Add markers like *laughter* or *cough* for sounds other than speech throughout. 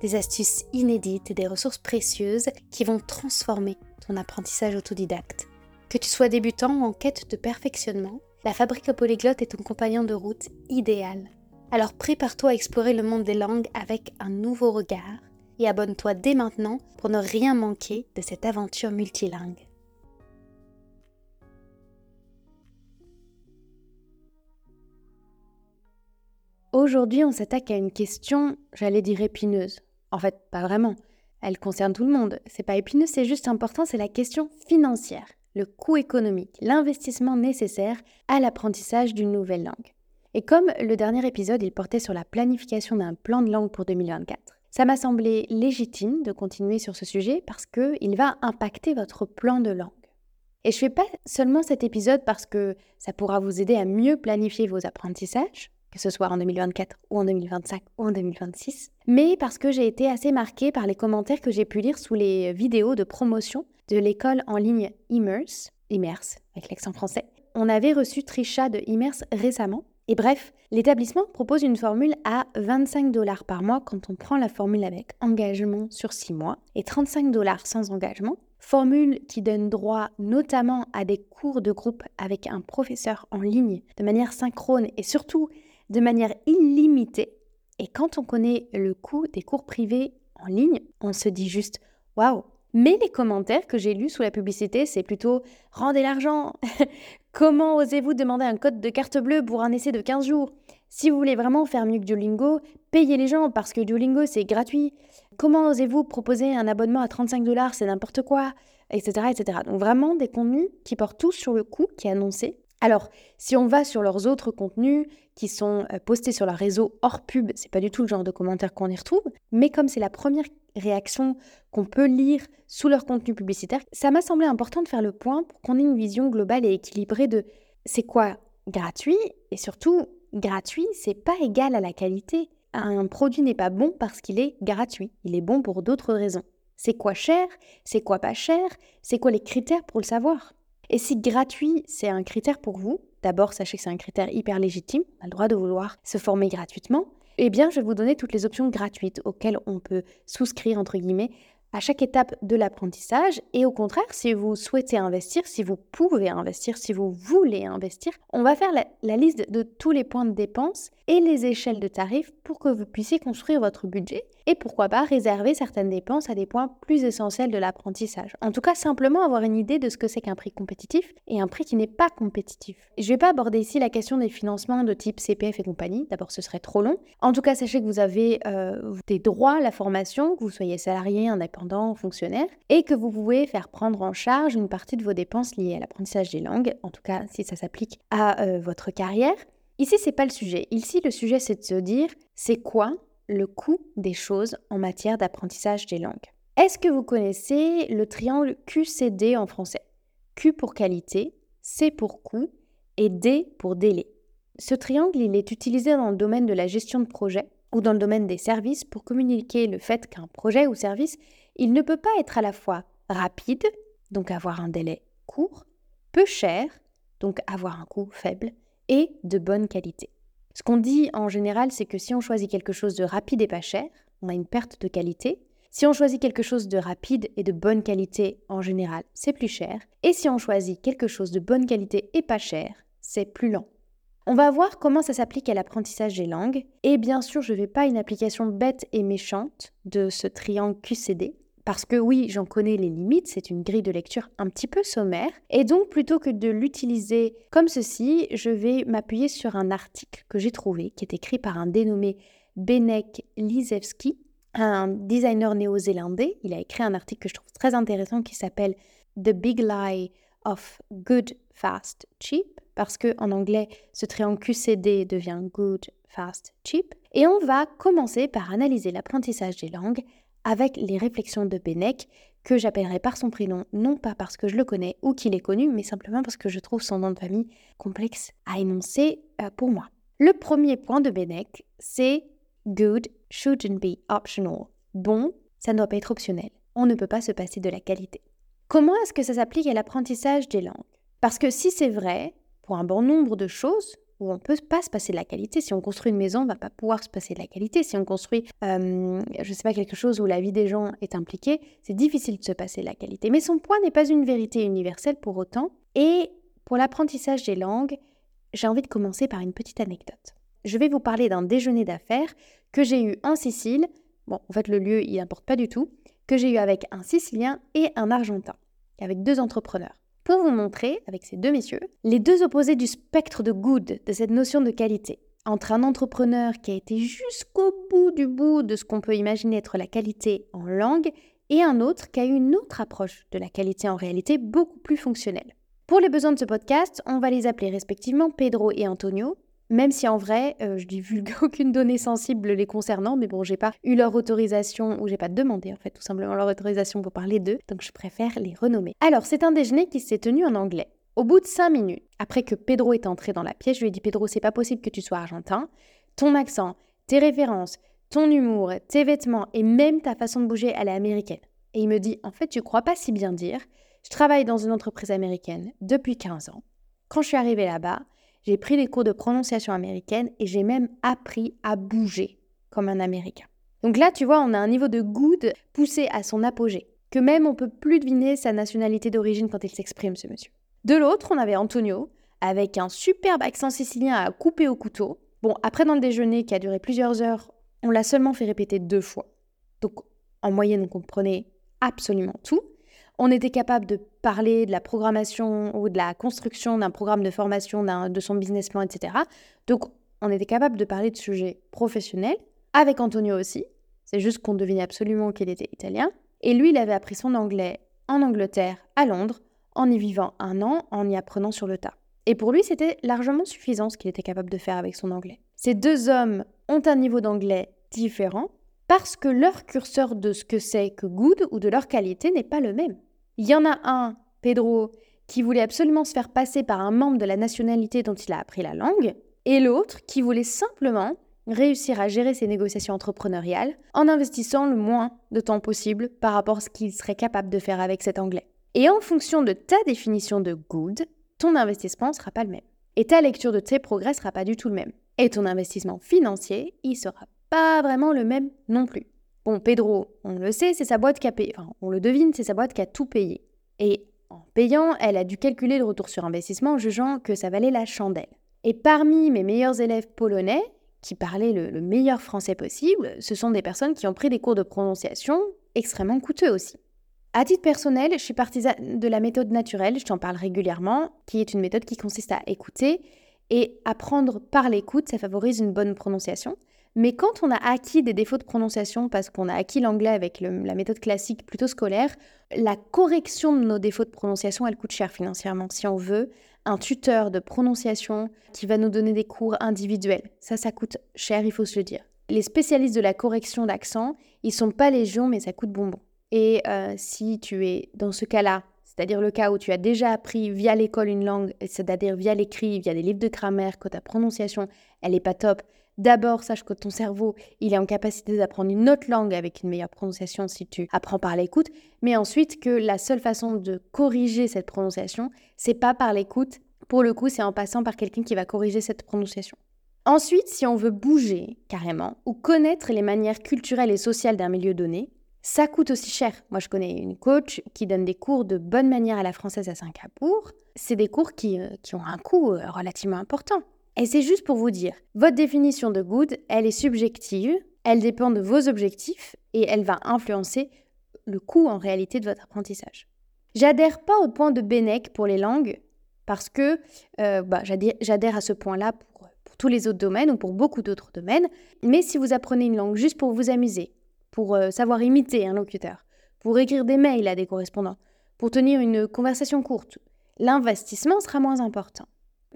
des astuces inédites et des ressources précieuses qui vont transformer ton apprentissage autodidacte. Que tu sois débutant ou en quête de perfectionnement, la fabrique polyglotte est ton compagnon de route idéal. Alors prépare-toi à explorer le monde des langues avec un nouveau regard et abonne-toi dès maintenant pour ne rien manquer de cette aventure multilingue. Aujourd'hui, on s'attaque à une question, j'allais dire épineuse, en fait, pas vraiment. Elle concerne tout le monde. C'est pas épineux, c'est juste important, c'est la question financière, le coût économique, l'investissement nécessaire à l'apprentissage d'une nouvelle langue. Et comme le dernier épisode, il portait sur la planification d'un plan de langue pour 2024, ça m'a semblé légitime de continuer sur ce sujet parce qu'il va impacter votre plan de langue. Et je fais pas seulement cet épisode parce que ça pourra vous aider à mieux planifier vos apprentissages, que ce soit en 2024 ou en 2025 ou en 2026, mais parce que j'ai été assez marquée par les commentaires que j'ai pu lire sous les vidéos de promotion de l'école en ligne Immerse, Immerse avec l'accent français. On avait reçu Trisha de Immerse récemment. Et bref, l'établissement propose une formule à 25 dollars par mois quand on prend la formule avec engagement sur 6 mois et 35 dollars sans engagement. Formule qui donne droit notamment à des cours de groupe avec un professeur en ligne de manière synchrone et surtout de manière illimitée. Et quand on connaît le coût des cours privés en ligne, on se dit juste waouh. Mais les commentaires que j'ai lus sous la publicité, c'est plutôt rendez l'argent. *laughs* Comment osez-vous demander un code de carte bleue pour un essai de 15 jours? Si vous voulez vraiment faire mieux que Duolingo, payez les gens parce que Duolingo c'est gratuit. Comment osez-vous proposer un abonnement à 35 dollars? C'est n'importe quoi, etc., etc. Donc vraiment des contenus qui portent tous sur le coût qui est annoncé alors, si on va sur leurs autres contenus qui sont euh, postés sur leur réseau hors pub, c'est pas du tout le genre de commentaires qu'on y retrouve, mais comme c'est la première réaction qu'on peut lire sous leur contenu publicitaire, ça m'a semblé important de faire le point pour qu'on ait une vision globale et équilibrée de c'est quoi gratuit et surtout gratuit, c'est pas égal à la qualité. Un produit n'est pas bon parce qu'il est gratuit, il est bon pour d'autres raisons. C'est quoi cher C'est quoi pas cher C'est quoi les critères pour le savoir? Et si gratuit, c'est un critère pour vous, d'abord sachez que c'est un critère hyper légitime, on a le droit de vouloir se former gratuitement, eh bien je vais vous donner toutes les options gratuites auxquelles on peut souscrire, entre guillemets, à chaque étape de l'apprentissage. Et au contraire, si vous souhaitez investir, si vous pouvez investir, si vous voulez investir, on va faire la, liste de tous les points de dépenses et les échelles de tarifs pour que vous puissiez construire votre budget et pourquoi pas réserver certaines dépenses à des points plus essentiels de l'apprentissage. En tout cas, simplement avoir une idée de ce que c'est qu'un prix compétitif et un prix qui n'est pas compétitif. Je ne vais pas aborder ici la question des financements de type CPF et compagnie, d'abord ce serait trop long. En tout cas, sachez que vous avez euh, des droits à la formation, que vous soyez salarié, indépendant, fonctionnaire, et que vous pouvez faire prendre en charge une partie de vos dépenses liées à l'apprentissage des langues, en tout cas si ça s'applique à euh, votre carrière. Ici, c'est pas le sujet. Ici, le sujet, c'est de se dire, c'est quoi le coût des choses en matière d'apprentissage des langues. Est-ce que vous connaissez le triangle QCD en français? Q pour qualité, C pour coût et D pour délai. Ce triangle, il est utilisé dans le domaine de la gestion de projet ou dans le domaine des services pour communiquer le fait qu'un projet ou service, il ne peut pas être à la fois rapide, donc avoir un délai court, peu cher, donc avoir un coût faible, et de bonne qualité. Ce qu'on dit en général, c'est que si on choisit quelque chose de rapide et pas cher, on a une perte de qualité. Si on choisit quelque chose de rapide et de bonne qualité, en général, c'est plus cher. Et si on choisit quelque chose de bonne qualité et pas cher, c'est plus lent. On va voir comment ça s'applique à l'apprentissage des langues. Et bien sûr, je ne vais pas une application bête et méchante de ce triangle QCD. Parce que oui, j'en connais les limites, c'est une grille de lecture un petit peu sommaire. Et donc, plutôt que de l'utiliser comme ceci, je vais m'appuyer sur un article que j'ai trouvé, qui est écrit par un dénommé Benek Lizewski, un designer néo-zélandais. Il a écrit un article que je trouve très intéressant qui s'appelle The Big Lie of Good, Fast, Cheap, parce que en anglais, ce triangle QCD devient Good, Fast, Cheap. Et on va commencer par analyser l'apprentissage des langues avec les réflexions de Benek, que j'appellerai par son prénom, non pas parce que je le connais ou qu'il est connu, mais simplement parce que je trouve son nom de famille complexe à énoncer euh, pour moi. Le premier point de Benek, c'est Good shouldn't be optional. Bon, ça ne doit pas être optionnel. On ne peut pas se passer de la qualité. Comment est-ce que ça s'applique à l'apprentissage des langues? Parce que si c'est vrai, pour un bon nombre de choses, où on ne peut pas se passer de la qualité. Si on construit une maison, on va pas pouvoir se passer de la qualité. Si on construit, euh, je sais pas, quelque chose où la vie des gens est impliquée, c'est difficile de se passer de la qualité. Mais son point n'est pas une vérité universelle pour autant. Et pour l'apprentissage des langues, j'ai envie de commencer par une petite anecdote. Je vais vous parler d'un déjeuner d'affaires que j'ai eu en Sicile. Bon, en fait, le lieu, il n'importe pas du tout. Que j'ai eu avec un Sicilien et un Argentin, avec deux entrepreneurs pour vous montrer, avec ces deux messieurs, les deux opposés du spectre de good, de cette notion de qualité. Entre un entrepreneur qui a été jusqu'au bout du bout de ce qu'on peut imaginer être la qualité en langue, et un autre qui a eu une autre approche de la qualité en réalité beaucoup plus fonctionnelle. Pour les besoins de ce podcast, on va les appeler respectivement Pedro et Antonio, même si en vrai, euh, je divulgue *laughs* aucune donnée sensible les concernant, mais bon, j'ai pas eu leur autorisation, ou j'ai pas demandé en fait tout simplement leur autorisation pour parler d'eux, donc je préfère les renommer. Alors, c'est un déjeuner qui s'est tenu en anglais. Au bout de cinq minutes, après que Pedro est entré dans la pièce, je lui ai dit Pedro, c'est pas possible que tu sois argentin. Ton accent, tes références, ton humour, tes vêtements et même ta façon de bouger, elle est américaine. Et il me dit En fait, tu crois pas si bien dire. Je travaille dans une entreprise américaine depuis 15 ans. Quand je suis arrivé là-bas, j'ai pris des cours de prononciation américaine et j'ai même appris à bouger comme un Américain. Donc là, tu vois, on a un niveau de good poussé à son apogée, que même on peut plus deviner sa nationalité d'origine quand il s'exprime, ce monsieur. De l'autre, on avait Antonio, avec un superbe accent sicilien à couper au couteau. Bon, après dans le déjeuner qui a duré plusieurs heures, on l'a seulement fait répéter deux fois. Donc en moyenne, on comprenait absolument tout on était capable de parler de la programmation ou de la construction d'un programme de formation, de son business plan, etc. Donc, on était capable de parler de sujets professionnels, avec Antonio aussi. C'est juste qu'on devinait absolument qu'il était italien. Et lui, il avait appris son anglais en Angleterre, à Londres, en y vivant un an, en y apprenant sur le tas. Et pour lui, c'était largement suffisant ce qu'il était capable de faire avec son anglais. Ces deux hommes ont un niveau d'anglais différent parce que leur curseur de ce que c'est que good ou de leur qualité n'est pas le même. Il y en a un, Pedro, qui voulait absolument se faire passer par un membre de la nationalité dont il a appris la langue, et l'autre qui voulait simplement réussir à gérer ses négociations entrepreneuriales en investissant le moins de temps possible par rapport à ce qu'il serait capable de faire avec cet anglais. Et en fonction de ta définition de good, ton investissement ne sera pas le même. Et ta lecture de tes progrès ne sera pas du tout le même. Et ton investissement financier, il sera pas vraiment le même non plus. Bon, Pedro, on le sait, c'est sa boîte qui a payé. Enfin, on le devine, c'est sa boîte qui a tout payé. Et en payant, elle a dû calculer le retour sur investissement en jugeant que ça valait la chandelle. Et parmi mes meilleurs élèves polonais, qui parlaient le, meilleur français possible, ce sont des personnes qui ont pris des cours de prononciation extrêmement coûteux aussi. À titre personnel, je suis partisane de la méthode naturelle, je t'en parle régulièrement, qui est une méthode qui consiste à écouter et apprendre par l'écoute, ça favorise une bonne prononciation. Mais quand on a acquis des défauts de prononciation, parce qu'on a acquis l'anglais avec la méthode classique plutôt scolaire, la correction de nos défauts de prononciation, elle coûte cher financièrement. Si on veut un tuteur de prononciation qui va nous donner des cours individuels, ça, ça coûte cher, il faut se le dire. Les spécialistes de la correction d'accent, ils sont pas légion, mais ça coûte bonbon. Et euh, si tu es dans ce cas-là, c'est-à-dire le cas où tu as déjà appris via l'école une langue, c'est-à-dire via l'écrit, via des livres de grammaire, que ta prononciation, elle n'est pas top, D'abord, sache que ton cerveau, il est en capacité d'apprendre une autre langue avec une meilleure prononciation si tu apprends par l'écoute, mais ensuite que la seule façon de corriger cette prononciation, c'est pas par l'écoute, pour le coup, c'est en passant par quelqu'un qui va corriger cette prononciation. Ensuite, si on veut bouger carrément ou connaître les manières culturelles et sociales d'un milieu donné, ça coûte aussi cher. Moi, je connais une coach qui donne des cours de bonne manière à la française à Singapour. C'est des cours qui, euh, qui ont un coût euh, relativement important. Et c'est juste pour vous dire, votre définition de good, elle est subjective, elle dépend de vos objectifs et elle va influencer le coût en réalité de votre apprentissage. J'adhère pas au point de Benek pour les langues parce que euh, bah, j'adhère à ce point-là pour, pour, tous les autres domaines ou pour beaucoup d'autres domaines. Mais si vous apprenez une langue juste pour vous amuser, pour euh, savoir imiter un locuteur, pour écrire des mails à des correspondants, pour tenir une conversation courte, l'investissement sera moins important.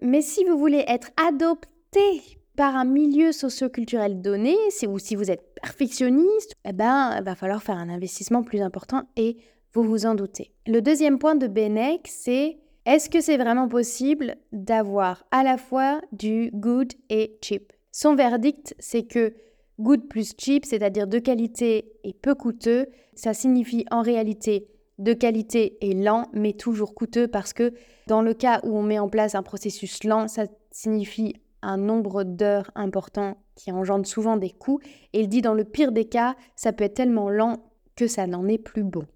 Mais si vous voulez être adopté par un milieu socio-culturel donné, ou si vous êtes perfectionniste, eh ben, il va falloir faire un investissement plus important et vous vous en doutez. Le deuxième point de Benek, c'est est-ce que c'est vraiment possible d'avoir à la fois du good et cheap? Son verdict, c'est que good plus cheap, c'est-à-dire de qualité et peu coûteux, ça signifie en réalité de qualité et lent, mais toujours coûteux parce que dans le cas où on met en place un processus lent, ça signifie un nombre d'heures important qui engendre souvent des coûts. Et il dit dans le pire des cas, ça peut être tellement lent que ça n'en est plus bon,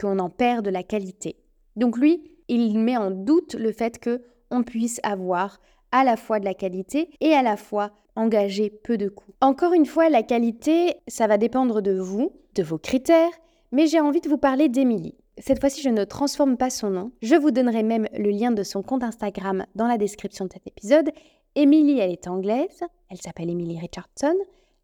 qu'on en perd de la qualité. Donc lui, il met en doute le fait que on puisse avoir à la fois de la qualité et à la fois engager peu de coûts. Encore une fois, la qualité, ça va dépendre de vous, de vos critères, mais j'ai envie de vous parler d'Emilie. Cette fois-ci, je ne transforme pas son nom. Je vous donnerai même le lien de son compte Instagram dans la description de cet épisode. Émilie, elle est anglaise. Elle s'appelle Emily Richardson.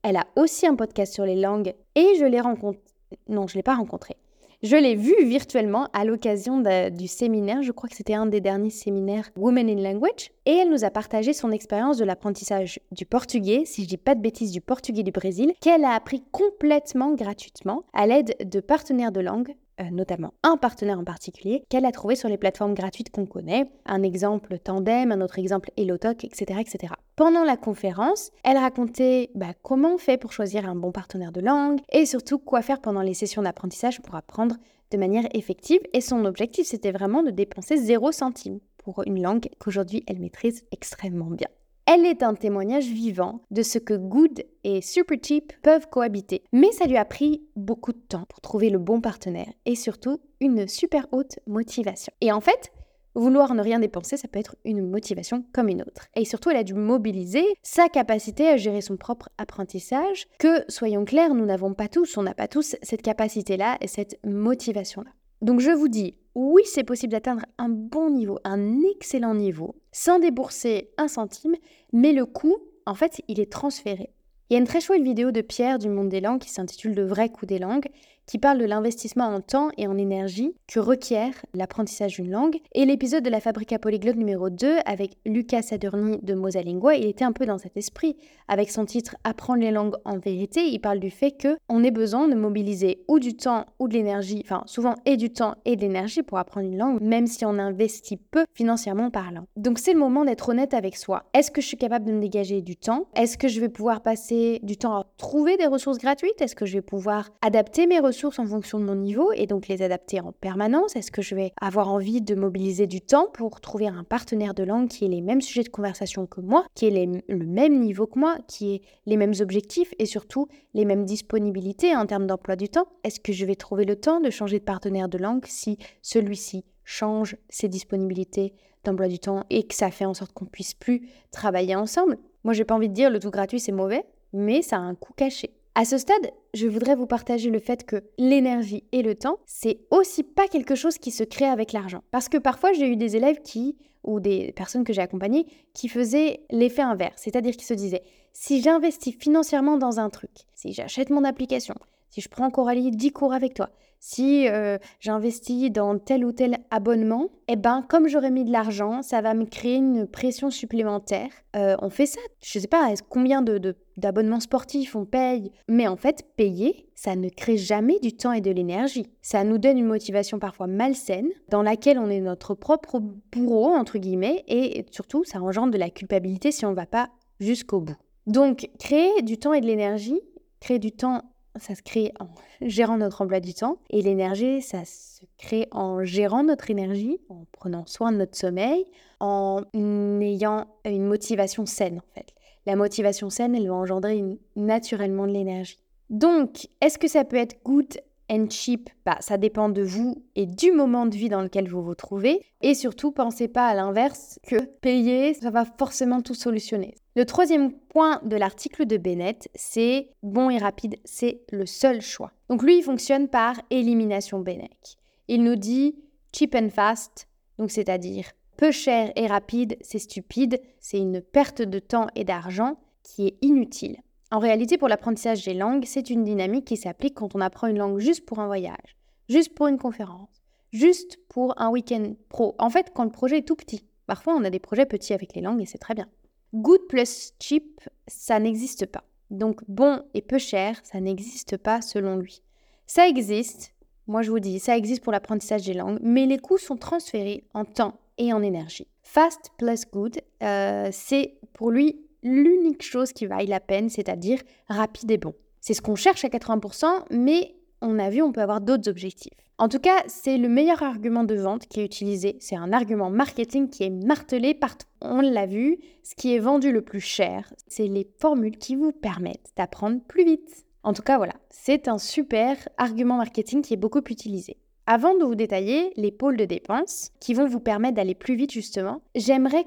Elle a aussi un podcast sur les langues et je l'ai rencontrée. Non, je ne l'ai pas rencontrée. Je l'ai vue virtuellement à l'occasion du séminaire, je crois que c'était un des derniers séminaires Women in Language, et elle nous a partagé son expérience de l'apprentissage du portugais, si je dis pas de bêtises, du portugais du Brésil, qu'elle a appris complètement gratuitement à l'aide de partenaires de langue notamment un partenaire en particulier qu'elle a trouvé sur les plateformes gratuites qu'on connaît, un exemple Tandem, un autre exemple Elotalk, etc., etc. Pendant la conférence, elle racontait bah, comment on fait pour choisir un bon partenaire de langue et surtout quoi faire pendant les sessions d'apprentissage pour apprendre de manière effective. Et son objectif, c'était vraiment de dépenser 0 centime pour une langue qu'aujourd'hui elle maîtrise extrêmement bien. Elle est un témoignage vivant de ce que good et super cheap peuvent cohabiter. Mais ça lui a pris beaucoup de temps pour trouver le bon partenaire et surtout une super haute motivation. Et en fait, Vouloir ne rien dépenser, ça peut être une motivation comme une autre. Et surtout, elle a dû mobiliser sa capacité à gérer son propre apprentissage, que, soyons clairs, nous n'avons pas tous, on n'a pas tous cette capacité-là et cette motivation-là. Donc je vous dis, oui, c'est possible d'atteindre un bon niveau, un excellent niveau, sans débourser un centime, mais le coût, en fait, il est transféré. Il y a une très chouette vidéo de Pierre du Monde des Langues qui s'intitule Le vrai coût des langues, qui parle de l'investissement en temps et en énergie que requiert l'apprentissage d'une langue. Et l'épisode de la Fabrique à Polyglotte numéro 2 avec Lucas Sadurni de Mosalingua, il était un peu dans cet esprit. Avec son titre Apprendre les langues en vérité, il parle du fait qu'on ait besoin de mobiliser ou du temps ou de l'énergie, enfin souvent et du temps et de l'énergie pour apprendre une langue, même si on investit peu financièrement parlant. Donc c'est le moment d'être honnête avec soi. Est-ce que je suis capable de me dégager du temps? Est-ce que je vais pouvoir passer du temps à trouver des ressources gratuites? Est-ce que je vais pouvoir adapter mes ressources en fonction de mon niveau et donc les adapter en permanence? Est-ce que je vais avoir envie de mobiliser du temps pour trouver un partenaire de langue qui ait les mêmes sujets de conversation que moi, qui ait le même niveau que moi, qui ait les mêmes objectifs et surtout les mêmes disponibilités en termes d'emploi du temps? Est-ce que je vais trouver le temps de changer de partenaire de langue si celui-ci change ses disponibilités d'emploi du temps et que ça fait en sorte qu'on puisse plus travailler ensemble? Moi, j'ai pas envie de dire le tout gratuit c'est mauvais, mais ça a un coût caché. À ce stade, je voudrais vous partager le fait que l'énergie et le temps, c'est aussi pas quelque chose qui se crée avec l'argent. Parce que parfois, j'ai eu des élèves qui, ou des personnes que j'ai accompagnées, qui faisaient l'effet inverse. C'est-à-dire qu'ils se disaient, si j'investis financièrement dans un truc, si j'achète mon application, si je prends Coralie 10 cours avec toi, si euh, j'investis dans tel ou tel abonnement, eh ben comme j'aurais mis de l'argent, ça va me créer une pression supplémentaire. Euh, on fait ça, je sais pas combien de, d'abonnements sportifs on paye, mais en fait payer, ça ne crée jamais du temps et de l'énergie. Ça nous donne une motivation parfois malsaine, dans laquelle on est notre propre bourreau entre guillemets, et surtout ça engendre de la culpabilité si on ne va pas jusqu'au bout. Donc créer du temps et de l'énergie, créer du temps ça se crée en gérant notre emploi du temps. Et l'énergie, ça se crée en gérant notre énergie, en prenant soin de notre sommeil, en ayant une motivation saine en fait. La motivation saine, elle va engendrer naturellement de l'énergie. Donc, est-ce que ça peut être good and cheap bah, Ça dépend de vous et du moment de vie dans lequel vous vous trouvez. Et surtout, pensez pas à l'inverse que payer, ça va forcément tout solutionner. Le troisième point de l'article de Bennett, c'est bon et rapide, c'est le seul choix. Donc lui, il fonctionne par élimination Bennett. Il nous dit cheap and fast, donc c'est-à-dire peu cher et rapide, c'est stupide, c'est une perte de temps et d'argent qui est inutile. En réalité, pour l'apprentissage des langues, c'est une dynamique qui s'applique quand on apprend une langue juste pour un voyage, juste pour une conférence, juste pour un week-end pro. En fait, quand le projet est tout petit. Parfois, on a des projets petits avec les langues et c'est très bien. Good plus cheap, ça n'existe pas. Donc bon et peu cher, ça n'existe pas selon lui. Ça existe, moi je vous dis, ça existe pour l'apprentissage des langues, mais les coûts sont transférés en temps et en énergie. Fast plus good, euh, c'est pour lui l'unique chose qui vaille la peine, c'est-à-dire rapide et bon. C'est ce qu'on cherche à 80%, mais on a vu, on peut avoir d'autres objectifs. En tout cas, c'est le meilleur argument de vente qui est utilisé. C'est un argument marketing qui est martelé partout. On l'a vu, ce qui est vendu le plus cher, c'est les formules qui vous permettent d'apprendre plus vite. En tout cas, voilà, c'est un super argument marketing qui est beaucoup utilisé. Avant de vous détailler les pôles de dépenses qui vont vous permettre d'aller plus vite justement, j'aimerais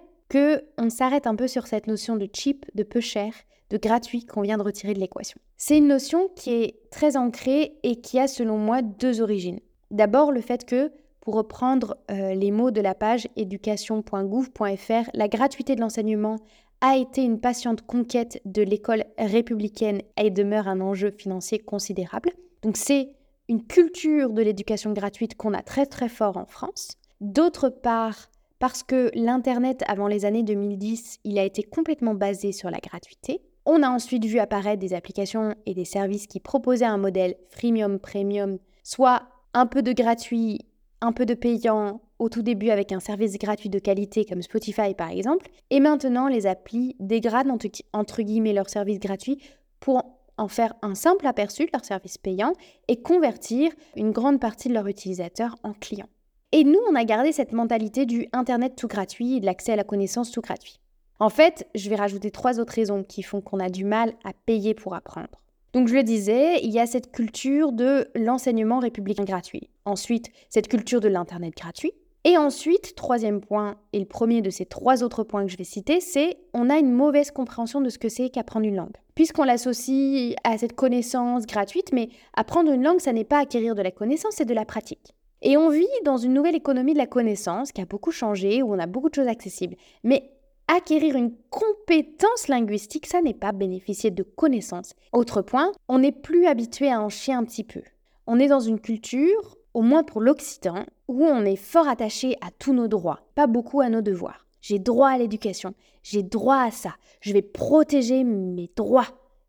on s'arrête un peu sur cette notion de cheap, de peu cher, de gratuit qu'on vient de retirer de l'équation. C'est une notion qui est très ancrée et qui a selon moi deux origines. D'abord le fait que, pour reprendre euh, les mots de la page éducation.gouv.fr, la gratuité de l'enseignement a été une patiente conquête de l'école républicaine et demeure un enjeu financier considérable. Donc c'est une culture de l'éducation gratuite qu'on a très très fort en France. D'autre part, parce que l'Internet avant les années 2010, il a été complètement basé sur la gratuité. On a ensuite vu apparaître des applications et des services qui proposaient un modèle freemium, premium, soit un peu de gratuit, un peu de payant au tout début avec un service gratuit de qualité comme Spotify par exemple, et maintenant les applis dégradent entre, guillemets leur service gratuit pour en faire un simple aperçu de leur service payant et convertir une grande partie de leurs utilisateurs en clients. Et nous, on a gardé cette mentalité du Internet tout gratuit de l'accès à la connaissance tout gratuit. En fait, je vais rajouter trois autres raisons qui font qu'on a du mal à payer pour apprendre. Donc je le disais, il y a cette culture de l'enseignement républicain gratuit. Ensuite, cette culture de l'Internet gratuit. Et ensuite, troisième point, et le premier de ces trois autres points que je vais citer, c'est on a une mauvaise compréhension de ce que c'est qu'apprendre une langue. Puisqu'on l'associe à cette connaissance gratuite, mais apprendre une langue, ça n'est pas acquérir de la connaissance, c'est de la pratique. Et on vit dans une nouvelle économie de la connaissance qui a beaucoup changé, où on a beaucoup de choses accessibles. Mais acquérir une compétence linguistique, ça n'est pas bénéficier de connaissances. Autre point, on n'est plus habitué à en chier un petit peu. On est dans une culture, au moins pour l'Occident, où on est fort attaché à tous nos droits, pas beaucoup à nos devoirs. J'ai droit à l'éducation, j'ai droit à ça, je vais protéger mes droits.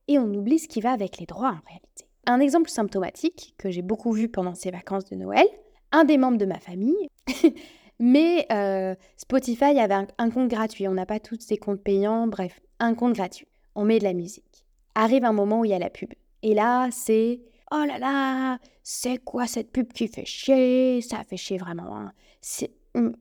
Et on oublie ce qui va avec les droits en réalité. Un exemple symptomatique que j'ai beaucoup vu pendant ces vacances de Noël, un des membres de ma famille *laughs* Mais euh, Spotify avait un, compte gratuit. On n'a pas tous ces comptes payants. Bref, un compte gratuit. On met de la musique. Arrive un moment où il y a la pub. Et là, c'est oh là là, c'est quoi cette pub qui fait chier? Ça fait chier vraiment. Hein.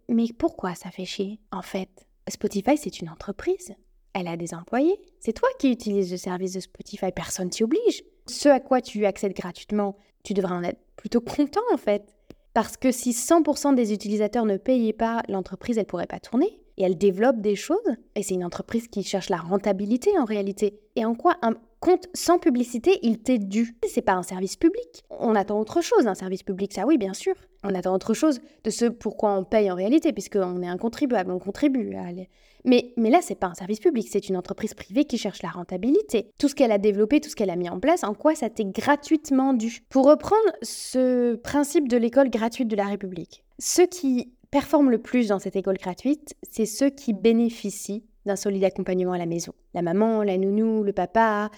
Mais pourquoi ça fait chier En fait, Spotify, c'est une entreprise. Elle a des employés. C'est toi qui utilises le service de Spotify. Personne t'y oblige. Ce à quoi tu accèdes gratuitement, tu devrais en être plutôt content en fait. Parce que si 100% des utilisateurs ne payaient pas, l'entreprise, elle pourrait pas tourner. Et elle développe des choses. Et c'est une entreprise qui cherche la rentabilité en réalité. Et en quoi un compte sans publicité, il t'est dû C'est pas un service public. On attend autre chose d'un service public, ça oui, bien sûr. On attend autre chose de ce pourquoi on paye en réalité, puisqu'on est un contribuable, on contribue à mais, mais là, c'est pas un service public, c'est une entreprise privée qui cherche la rentabilité. Tout ce qu'elle a développé, tout ce qu'elle a mis en place, en quoi ça t'est gratuitement dû? Pour reprendre ce principe de l'école gratuite de la République, ceux qui performent le plus dans cette école gratuite, c'est ceux qui bénéficient d'un solide accompagnement à la maison. La maman, la nounou, le papa,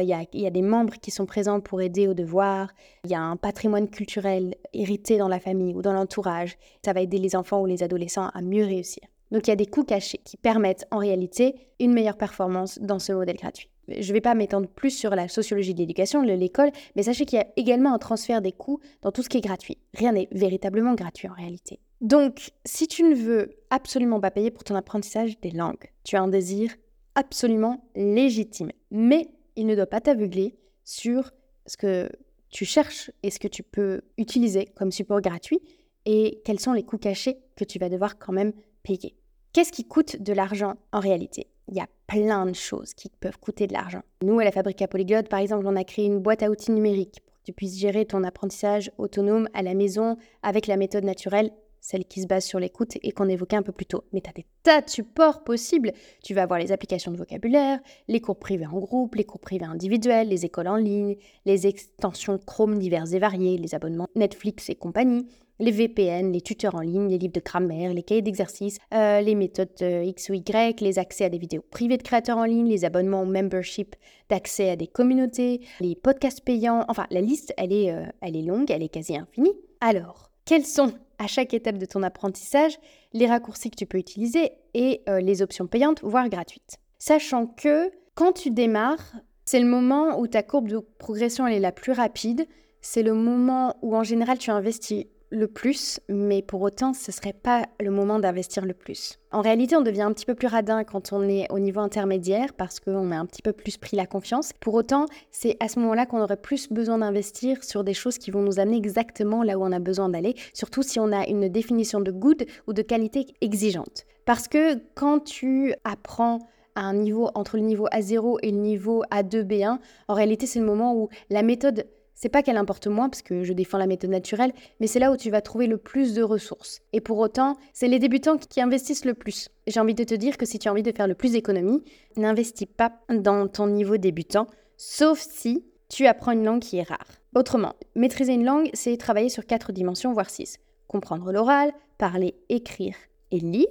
il y, y, a des membres qui sont présents pour aider aux devoirs, il y a un patrimoine culturel hérité dans la famille ou dans l'entourage. Ça va aider les enfants ou les adolescents à mieux réussir. Donc il y a des coûts cachés qui permettent en réalité une meilleure performance dans ce modèle gratuit. Je ne vais pas m'étendre plus sur la sociologie de l'éducation, de l'école, mais sachez qu'il y a également un transfert des coûts dans tout ce qui est gratuit. Rien n'est véritablement gratuit en réalité. Donc, si tu ne veux absolument pas payer pour ton apprentissage des langues, tu as un désir absolument légitime, mais il ne doit pas t'aveugler sur ce que tu cherches et ce que tu peux utiliser comme support gratuit et quels sont les coûts cachés que tu vas devoir quand même payer. Qu'est-ce qui coûte de l'argent en réalité? Il y a plein de choses qui peuvent coûter de l'argent. Nous, à la Fabrique à Polyglotte, par exemple, on a créé une boîte à outils numérique pour que tu puisses gérer ton apprentissage autonome à la maison avec la méthode naturelle celle qui se base sur l'écoute et qu'on évoquait un peu plus tôt. Mais tu as des tas de supports possibles. Tu vas avoir les applications de vocabulaire, les cours privés en groupe, les cours privés individuels, les écoles en ligne, les extensions Chrome diverses et variées, les abonnements Netflix et compagnie, les VPN, les tuteurs en ligne, les livres de grammaire, les cahiers d'exercice, euh, les méthodes euh, X ou Y, les accès à des vidéos privées de créateurs en ligne, les abonnements au membership d'accès à des communautés, les podcasts payants. Enfin, la liste, elle est, euh, elle est longue, elle est quasi infinie. Alors, quels sont à chaque étape de ton apprentissage les raccourcis que tu peux utiliser et les options payantes, voire gratuites Sachant que quand tu démarres, c'est le moment où ta courbe de progression est la plus rapide. C'est le moment où en général tu investis le plus, mais pour autant, ce ne serait pas le moment d'investir le plus. En réalité, on devient un petit peu plus radin quand on est au niveau intermédiaire parce qu'on a un petit peu plus pris la confiance. Pour autant, c'est à ce moment-là qu'on aurait plus besoin d'investir sur des choses qui vont nous amener exactement là où on a besoin d'aller, surtout si on a une définition de good ou de qualité exigeante. Parce que quand tu apprends à un niveau entre le niveau A0 et le niveau A2 B1, en réalité, c'est le moment où la méthode c'est pas qu'elle importe moins, parce que je défends la méthode naturelle, mais c'est là où tu vas trouver le plus de ressources. Et pour autant, c'est les débutants qui investissent le plus. J'ai envie de te dire que si tu as envie de faire le plus d'économies, n'investis pas dans ton niveau débutant, sauf si tu apprends une langue qui est rare. Autrement, maîtriser une langue, c'est travailler sur quatre dimensions, voire six. Comprendre l'oral, parler, écrire et lire.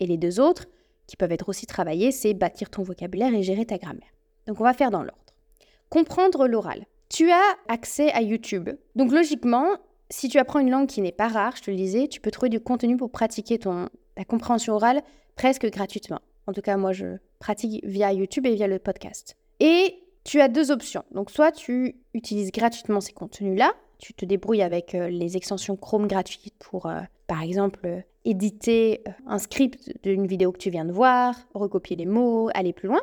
Et les deux autres, qui peuvent être aussi travaillés, c'est bâtir ton vocabulaire et gérer ta grammaire. Donc on va faire dans l'ordre. Comprendre l'oral. Tu as accès à YouTube. Donc logiquement, si tu apprends une langue qui n'est pas rare, je te le disais, tu peux trouver du contenu pour pratiquer ton, ta compréhension orale presque gratuitement. En tout cas, moi, je pratique via YouTube et via le podcast. Et tu as deux options. Donc soit tu utilises gratuitement ces contenus-là, tu te débrouilles avec euh, les extensions Chrome gratuites pour, euh, par exemple, euh, éditer un script d'une vidéo que tu viens de voir, recopier les mots, aller plus loin.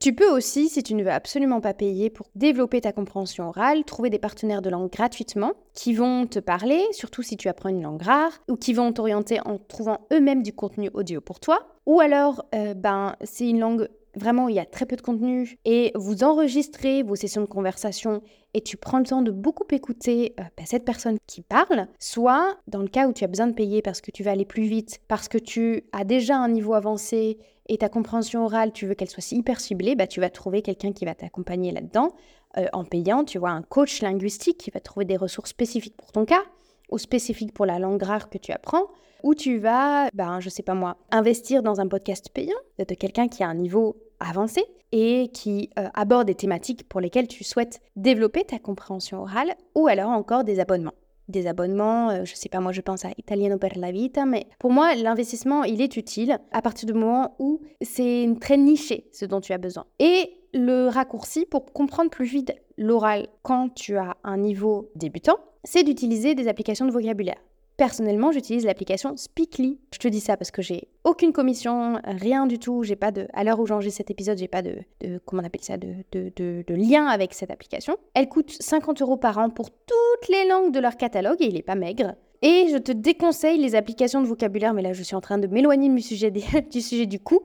Tu peux aussi, si tu ne veux absolument pas payer pour développer ta compréhension orale, trouver des partenaires de langue gratuitement qui vont te parler, surtout si tu apprends une langue rare, ou qui vont t'orienter en trouvant eux-mêmes du contenu audio pour toi. Ou alors, euh, ben, c'est une langue vraiment il y a très peu de contenu et vous enregistrez vos sessions de conversation et tu prends le temps de beaucoup écouter euh, ben, cette personne qui parle, soit dans le cas où tu as besoin de payer parce que tu vas aller plus vite, parce que tu as déjà un niveau avancé et ta compréhension orale, tu veux qu'elle soit hyper ciblée, bah, tu vas trouver quelqu'un qui va t'accompagner là-dedans euh, en payant. Tu vois, un coach linguistique qui va trouver des ressources spécifiques pour ton cas ou spécifiques pour la langue rare que tu apprends. Ou tu vas, ben, je sais pas moi, investir dans un podcast payant de quelqu'un qui a un niveau avancé et qui euh, aborde des thématiques pour lesquelles tu souhaites développer ta compréhension orale ou alors encore des abonnements des abonnements, euh, je sais pas, moi je pense à Italiano per la Vita, mais pour moi l'investissement il est utile à partir du moment où c'est très niché ce dont tu as besoin. Et le raccourci pour comprendre plus vite l'oral quand tu as un niveau débutant, c'est d'utiliser des applications de vocabulaire. Personnellement, j'utilise l'application Speakly. Je te dis ça parce que j'ai aucune commission, rien du tout. J'ai pas de, à l'heure où j'enregistre cet épisode, j'ai pas de, comment on appelle ça, de, de, lien avec cette application. Elle coûte 50 euros par an pour toutes les langues de leur catalogue et il est pas maigre. Et je te déconseille les applications de vocabulaire, mais là je suis en train de m'éloigner du sujet, *laughs* du sujet du coup.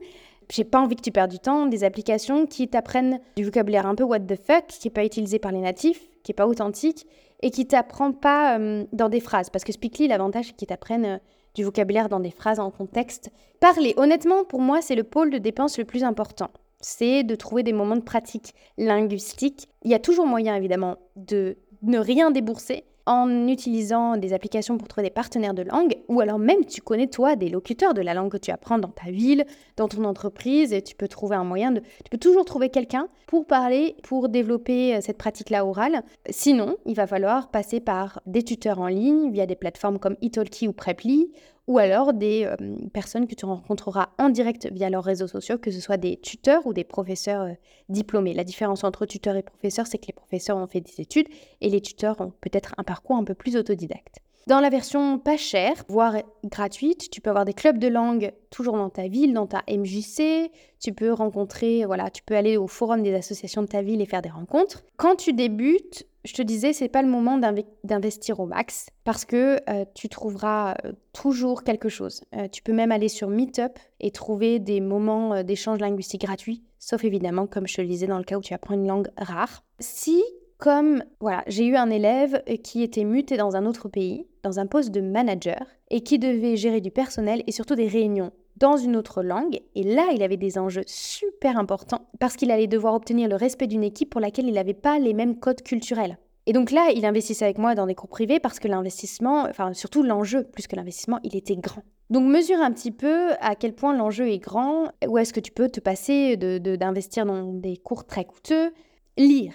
J'ai pas envie que tu perdes du temps. Des applications qui t'apprennent du vocabulaire un peu what the fuck, qui n'est pas utilisé par les natifs, qui est pas authentique et qui t'apprend pas euh, dans des phrases. Parce que Speakly, l'avantage, c'est qu'ils t'apprennent euh, du vocabulaire dans des phrases en contexte. Parler, honnêtement, pour moi, c'est le pôle de dépense le plus important. C'est de trouver des moments de pratique linguistique. Il y a toujours moyen, évidemment, de ne rien débourser, en utilisant des applications pour trouver des partenaires de langue, ou alors même tu connais toi des locuteurs de la langue que tu apprends dans ta ville, dans ton entreprise, et tu peux trouver un moyen de... Tu peux toujours trouver quelqu'un pour parler, pour développer euh, cette pratique-là orale. Sinon, il va falloir passer par des tuteurs en ligne via des plateformes comme Italki ou Preply, ou alors des euh, personnes que tu rencontreras en direct via leurs réseaux sociaux, que ce soit des tuteurs ou des professeurs euh, diplômés. La différence entre tuteurs et professeurs, c'est que les professeurs ont fait des études et les tuteurs ont peut-être un parcours un peu plus autodidacte. Dans la version pas chère, voire gratuite, tu peux avoir des clubs de langue toujours dans ta ville, dans ta MJC. Tu peux rencontrer, voilà, tu peux aller au forum des associations de ta ville et faire des rencontres. Quand tu débutes, je te disais, c'est pas le moment d'investir au max parce que euh, tu trouveras euh, toujours quelque chose. Euh, tu peux même aller sur Meetup et trouver des moments d'échange linguistique gratuits, sauf évidemment, comme je te le disais, dans le cas où tu apprends une langue rare. Si comme, voilà, j'ai eu un élève qui était muté dans un autre pays, dans un poste de manager, et qui devait gérer du personnel et surtout des réunions dans une autre langue. Et là, il avait des enjeux super importants parce qu'il allait devoir obtenir le respect d'une équipe pour laquelle il n'avait pas les mêmes codes culturels. Et donc là, il investissait avec moi dans des cours privés parce que l'investissement, enfin surtout l'enjeu, plus que l'investissement, il était grand. Donc mesure un petit peu à quel point l'enjeu est grand, où est-ce que tu peux te passer d'investir de, dans des cours très coûteux? Lire.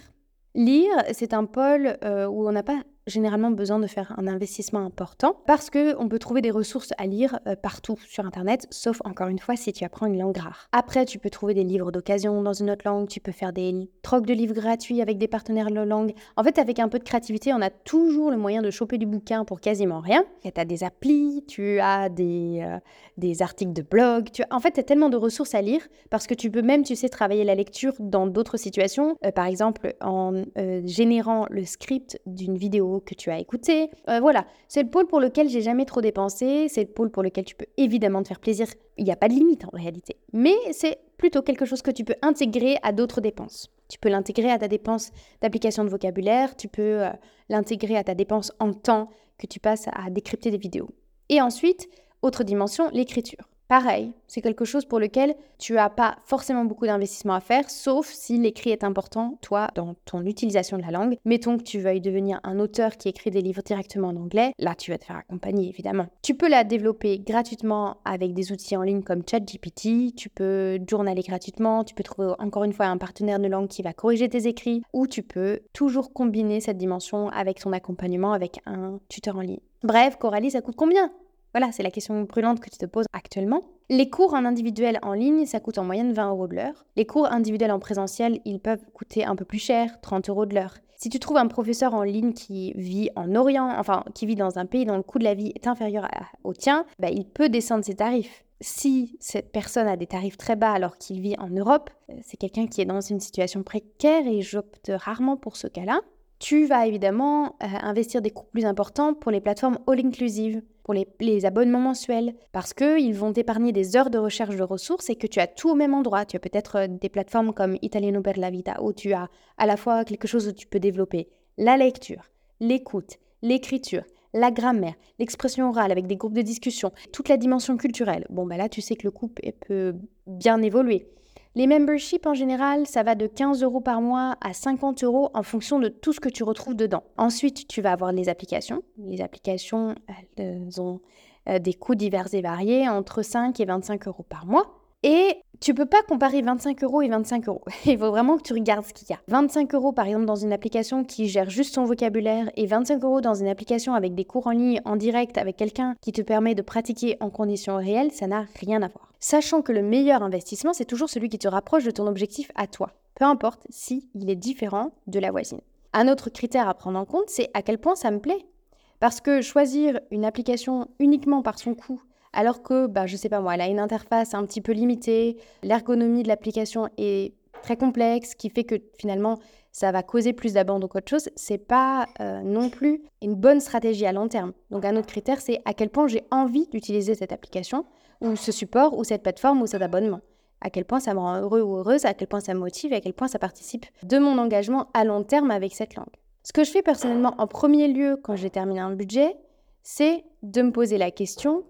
Lire, c'est un pôle euh, où on n'a pas généralement besoin de faire un investissement important parce que on peut trouver des ressources à lire euh, partout sur internet sauf encore une fois si tu apprends une langue rare. Après tu peux trouver des livres d'occasion dans une autre langue, tu peux faire des trocs de livres gratuits avec des partenaires de langue. En fait avec un peu de créativité, on a toujours le moyen de choper du bouquin pour quasiment rien. Tu as des applis, tu as des, euh, des articles de blog, en fait tu as tellement de ressources à lire parce que tu peux même tu sais travailler la lecture dans d'autres situations, euh, par exemple en générant le script d'une vidéo que tu as écouté. Euh, voilà, c'est le pôle pour lequel j'ai jamais trop dépensé, c'est le pôle pour lequel tu peux évidemment te faire plaisir. Il n'y a pas de limite en réalité. Mais c'est plutôt quelque chose que tu peux intégrer à d'autres dépenses. Tu peux l'intégrer à ta dépense d'application de vocabulaire, tu peux euh, l'intégrer à ta dépense en temps que tu passes à décrypter des vidéos. Et ensuite, autre dimension, l'écriture. Pareil, c'est quelque chose pour lequel tu n'as pas forcément beaucoup d'investissement à faire, sauf si l'écrit est important, toi, dans ton utilisation de la langue. Mettons que tu veuilles devenir un auteur qui écrit des livres directement en anglais, là tu vas te faire accompagner évidemment. Tu peux la développer gratuitement avec des outils en ligne comme ChatGPT, tu peux journaler gratuitement, tu peux trouver encore une fois un partenaire de langue qui va corriger tes écrits, ou tu peux toujours combiner cette dimension avec ton accompagnement avec un tuteur en ligne. Bref, Coralie, ça coûte combien? Voilà, c'est la question brûlante que tu te poses actuellement. Les cours en individuel en ligne, ça coûte en moyenne 20 euros de l'heure. Les cours individuels en présentiel, ils peuvent coûter un peu plus cher, 30 euros de l'heure. Si tu trouves un professeur en ligne qui vit en Orient, enfin qui vit dans un pays dont le coût de la vie est inférieur au tien, bah, il peut descendre ses tarifs. Si cette personne a des tarifs très bas alors qu'il vit en Europe, euh, c'est quelqu'un qui est dans une situation précaire et j'opte rarement pour ce cas-là. Tu vas évidemment euh, investir des coûts plus importants pour les plateformes all-inclusive pour les, abonnements mensuels, parce qu'ils vont t'épargner des heures de recherche de ressources et que tu as tout au même endroit. Tu as peut-être euh, des plateformes comme Italiano per la Vita, où tu as à la fois quelque chose où tu peux développer la lecture, l'écoute, l'écriture, la grammaire, l'expression orale avec des groupes de discussion, toute la dimension culturelle. Bon, bah là, tu sais que le couple peut bien évoluer. Les memberships en général, ça va de 15 euros par mois à 50 euros en fonction de tout ce que tu retrouves dedans. Ensuite, tu vas avoir les applications. Les applications, elles ont euh, des coûts divers et variés, entre 5 et 25 euros par mois. Et tu peux pas comparer 25 euros et 25 euros. *laughs* Il faut vraiment que tu regardes ce qu'il y a. 25 euros par exemple dans une application qui gère juste son vocabulaire et 25 euros dans une application avec des cours en ligne en direct avec quelqu'un qui te permet de pratiquer en conditions réelles, ça n'a rien à voir. Sachant que le meilleur investissement, c'est toujours celui qui te rapproche de ton objectif à toi. Peu importe si il est différent de la voisine. Un autre critère à prendre en compte, c'est à quel point ça me plaît. Parce que choisir une application uniquement par son coût alors que, bah, je sais pas moi, elle a une interface un petit peu limitée, l'ergonomie de l'application est très complexe, qui fait que finalement ça va causer plus d'abandon qu'autre chose, c'est pas euh, non plus une bonne stratégie à long terme. Donc un autre critère, c'est à quel point j'ai envie d'utiliser cette application, ou ce support, ou cette plateforme, ou cet abonnement. À quel point ça me rend heureux ou heureuse, à quel point ça me motive, à quel point ça participe de mon engagement à long terme avec cette langue. Ce que je fais personnellement en premier lieu quand j'ai terminé un budget, c'est de me poser la question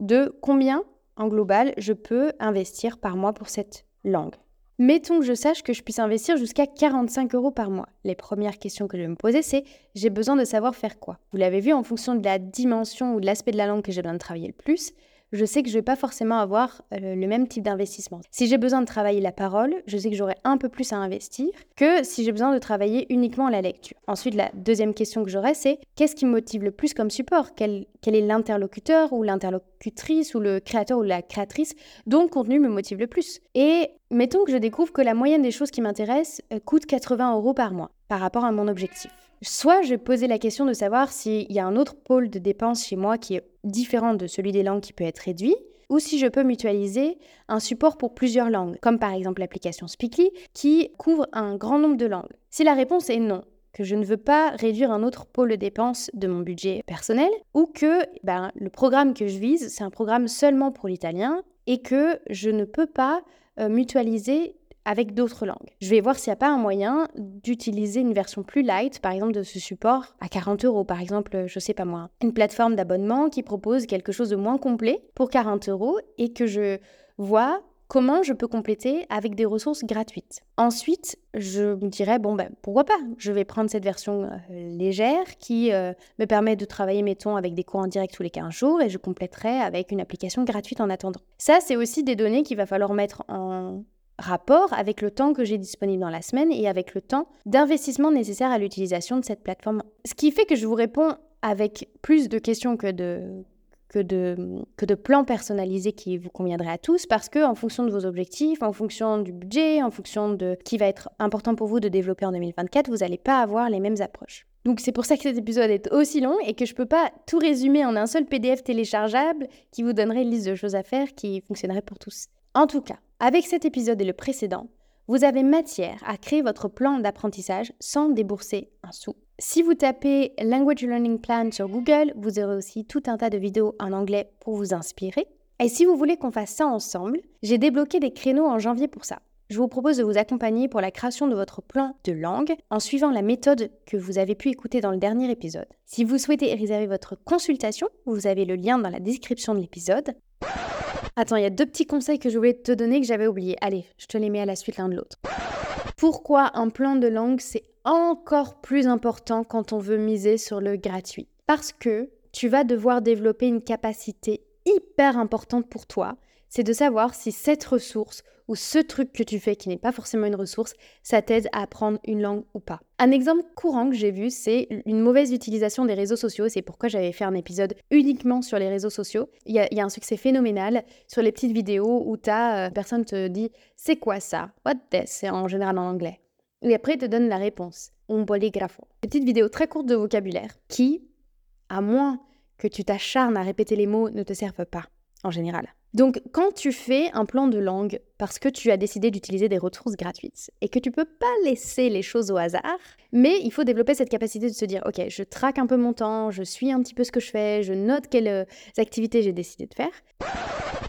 de combien, en global, je peux investir par mois pour cette langue. Mettons que je sache que je puisse investir jusqu'à 45 euros par mois. Les premières questions que je vais me poser, c'est j'ai besoin de savoir faire quoi? Vous l'avez vu, en fonction de la dimension ou de l'aspect de la langue que j'ai besoin de travailler le plus, je sais que je ne vais pas forcément avoir euh, le même type d'investissement. Si j'ai besoin de travailler la parole, je sais que j'aurai un peu plus à investir que si j'ai besoin de travailler uniquement la lecture. Ensuite, la deuxième question que j'aurai, c'est qu'est-ce qui me motive le plus comme support? Quel, est l'interlocuteur ou l'interlocutrice ou le créateur ou la créatrice dont le contenu me motive le plus? Et mettons que je découvre que la moyenne des choses qui m'intéressent euh, coûte 80 euros par mois par rapport à mon objectif. Soit je poser la question de savoir s'il y a un autre pôle de dépenses chez moi qui est différent de celui des langues qui peut être réduit, ou si je peux mutualiser un support pour plusieurs langues, comme par exemple l'application Speakly qui couvre un grand nombre de langues. Si la réponse est non, que je ne veux pas réduire un autre pôle de dépenses de mon budget personnel, ou que ben, le programme que je vise, c'est un programme seulement pour l'italien, et que je ne peux pas euh, mutualiser avec d'autres langues. Je vais voir s'il n'y a pas un moyen d'utiliser une version plus light, par exemple de ce support à 40 euros, par exemple, je sais pas moi, une plateforme d'abonnement qui propose quelque chose de moins complet pour 40 euros et que je vois comment je peux compléter avec des ressources gratuites. Ensuite, je me dirais, bon, ben, pourquoi pas? Je vais prendre cette version euh, légère qui euh, me permet de travailler, mettons, avec des cours en direct tous les 15 jours et je compléterai avec une application gratuite en attendant. Ça, c'est aussi des données qu'il va falloir mettre en rapport avec le temps que j'ai disponible dans la semaine et avec le temps d'investissement nécessaire à l'utilisation de cette plateforme. Ce qui fait que je vous réponds avec plus de questions que de, que de, que de plans personnalisés qui vous conviendraient à tous, parce que en fonction de vos objectifs, en fonction du budget, en fonction de qui va être important pour vous de développer en 2024, vous n'allez pas avoir les mêmes approches. Donc c'est pour ça que cet épisode est aussi long et que je ne peux pas tout résumer en un seul PDF téléchargeable qui vous donnerait une liste de choses à faire qui fonctionnerait pour tous. En tout cas, avec cet épisode et le précédent, vous avez matière à créer votre plan d'apprentissage sans débourser un sou. Si vous tapez Language Learning Plan sur Google, vous aurez aussi tout un tas de vidéos en anglais pour vous inspirer. Et si vous voulez qu'on fasse ça ensemble, j'ai débloqué des créneaux en janvier pour ça. Je vous propose de vous accompagner pour la création de votre plan de langue en suivant la méthode que vous avez pu écouter dans le dernier épisode. Si vous souhaitez réserver votre consultation, vous avez le lien dans la description de l'épisode. Attends, il y a deux petits conseils que je voulais te donner que j'avais oubliés. Allez, je te les mets à la suite l'un de l'autre. Pourquoi un plan de langue, c'est encore plus important quand on veut miser sur le gratuit? Parce que tu vas devoir développer une capacité hyper importante pour toi, c'est de savoir si cette ressource ou ce truc que tu fais qui n'est pas forcément une ressource, ça t'aide à apprendre une langue ou pas. Un exemple courant que j'ai vu, c'est une mauvaise utilisation des réseaux sociaux. C'est pourquoi j'avais fait un épisode uniquement sur les réseaux sociaux. Il y a, un succès phénoménal sur les petites vidéos où ta euh, personne te dit c'est quoi ça? What this C'est en général en anglais. Et après, il te donne la réponse. Un bolígrafo. Petite vidéo très courte de vocabulaire qui, à moins que tu t'acharnes à répéter les mots, ne te servent pas en général. Donc, quand tu fais un plan de langue parce que tu as décidé d'utiliser des ressources gratuites et que tu peux pas laisser les choses au hasard, mais il faut développer cette capacité de se dire OK, je traque un peu mon temps, je suis un petit peu ce que je fais, je note quelles euh, activités j'ai décidé de faire.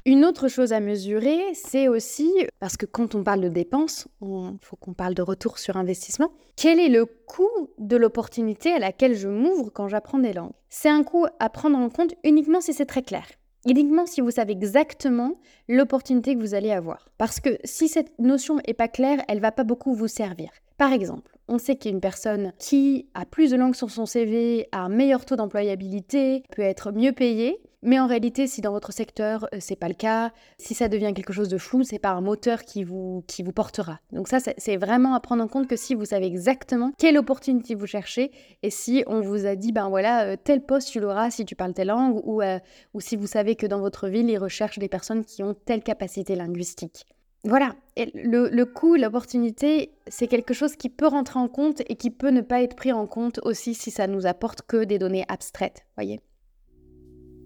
Une autre chose à mesurer, c'est aussi, parce que quand on parle de dépenses, il faut qu'on parle de retour sur investissement, quel est le coût de l'opportunité à laquelle je m'ouvre quand j'apprends des langues? C'est un coût à prendre en compte uniquement si c'est très clair uniquement si vous savez exactement l'opportunité que vous allez avoir. Parce que si cette notion n'est pas claire, elle va pas beaucoup vous servir. Par exemple, on sait qu'une personne qui a plus de langues sur son CV, a un meilleur taux d'employabilité, peut être mieux payée, mais en réalité, si dans votre secteur, euh, c'est pas le cas, si ça devient quelque chose de flou, c'est pas un moteur qui vous, qui vous portera. Donc ça, c'est vraiment à prendre en compte que si vous savez exactement quelle opportunité vous cherchez, et si on vous a dit, ben voilà, euh, tel poste tu l'auras si tu parles telle langue, ou, euh, ou si vous savez que dans votre ville, ils recherchent des personnes qui ont telle capacité linguistique. Voilà, le, coût, l'opportunité, c'est quelque chose qui peut rentrer en compte et qui peut ne pas être pris en compte aussi si ça nous apporte que des données abstraites, voyez.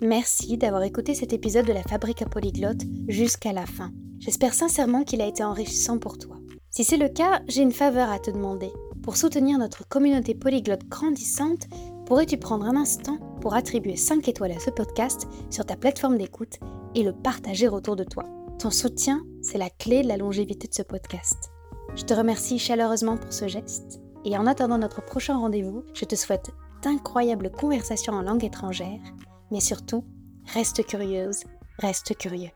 Merci d'avoir écouté cet épisode de la Fabrique à Polyglotte jusqu'à la fin. J'espère sincèrement qu'il a été enrichissant pour toi. Si c'est le cas, j'ai une faveur à te demander. Pour soutenir notre communauté polyglotte grandissante, pourrais-tu prendre un instant pour attribuer 5 étoiles à ce podcast sur ta plateforme d'écoute et le partager autour de toi? Ton soutien, c'est la clé de la longévité de ce podcast. Je te remercie chaleureusement pour ce geste et en attendant notre prochain rendez-vous, je te souhaite d'incroyables conversations en langue étrangère mais surtout, reste curieuse, reste curieux.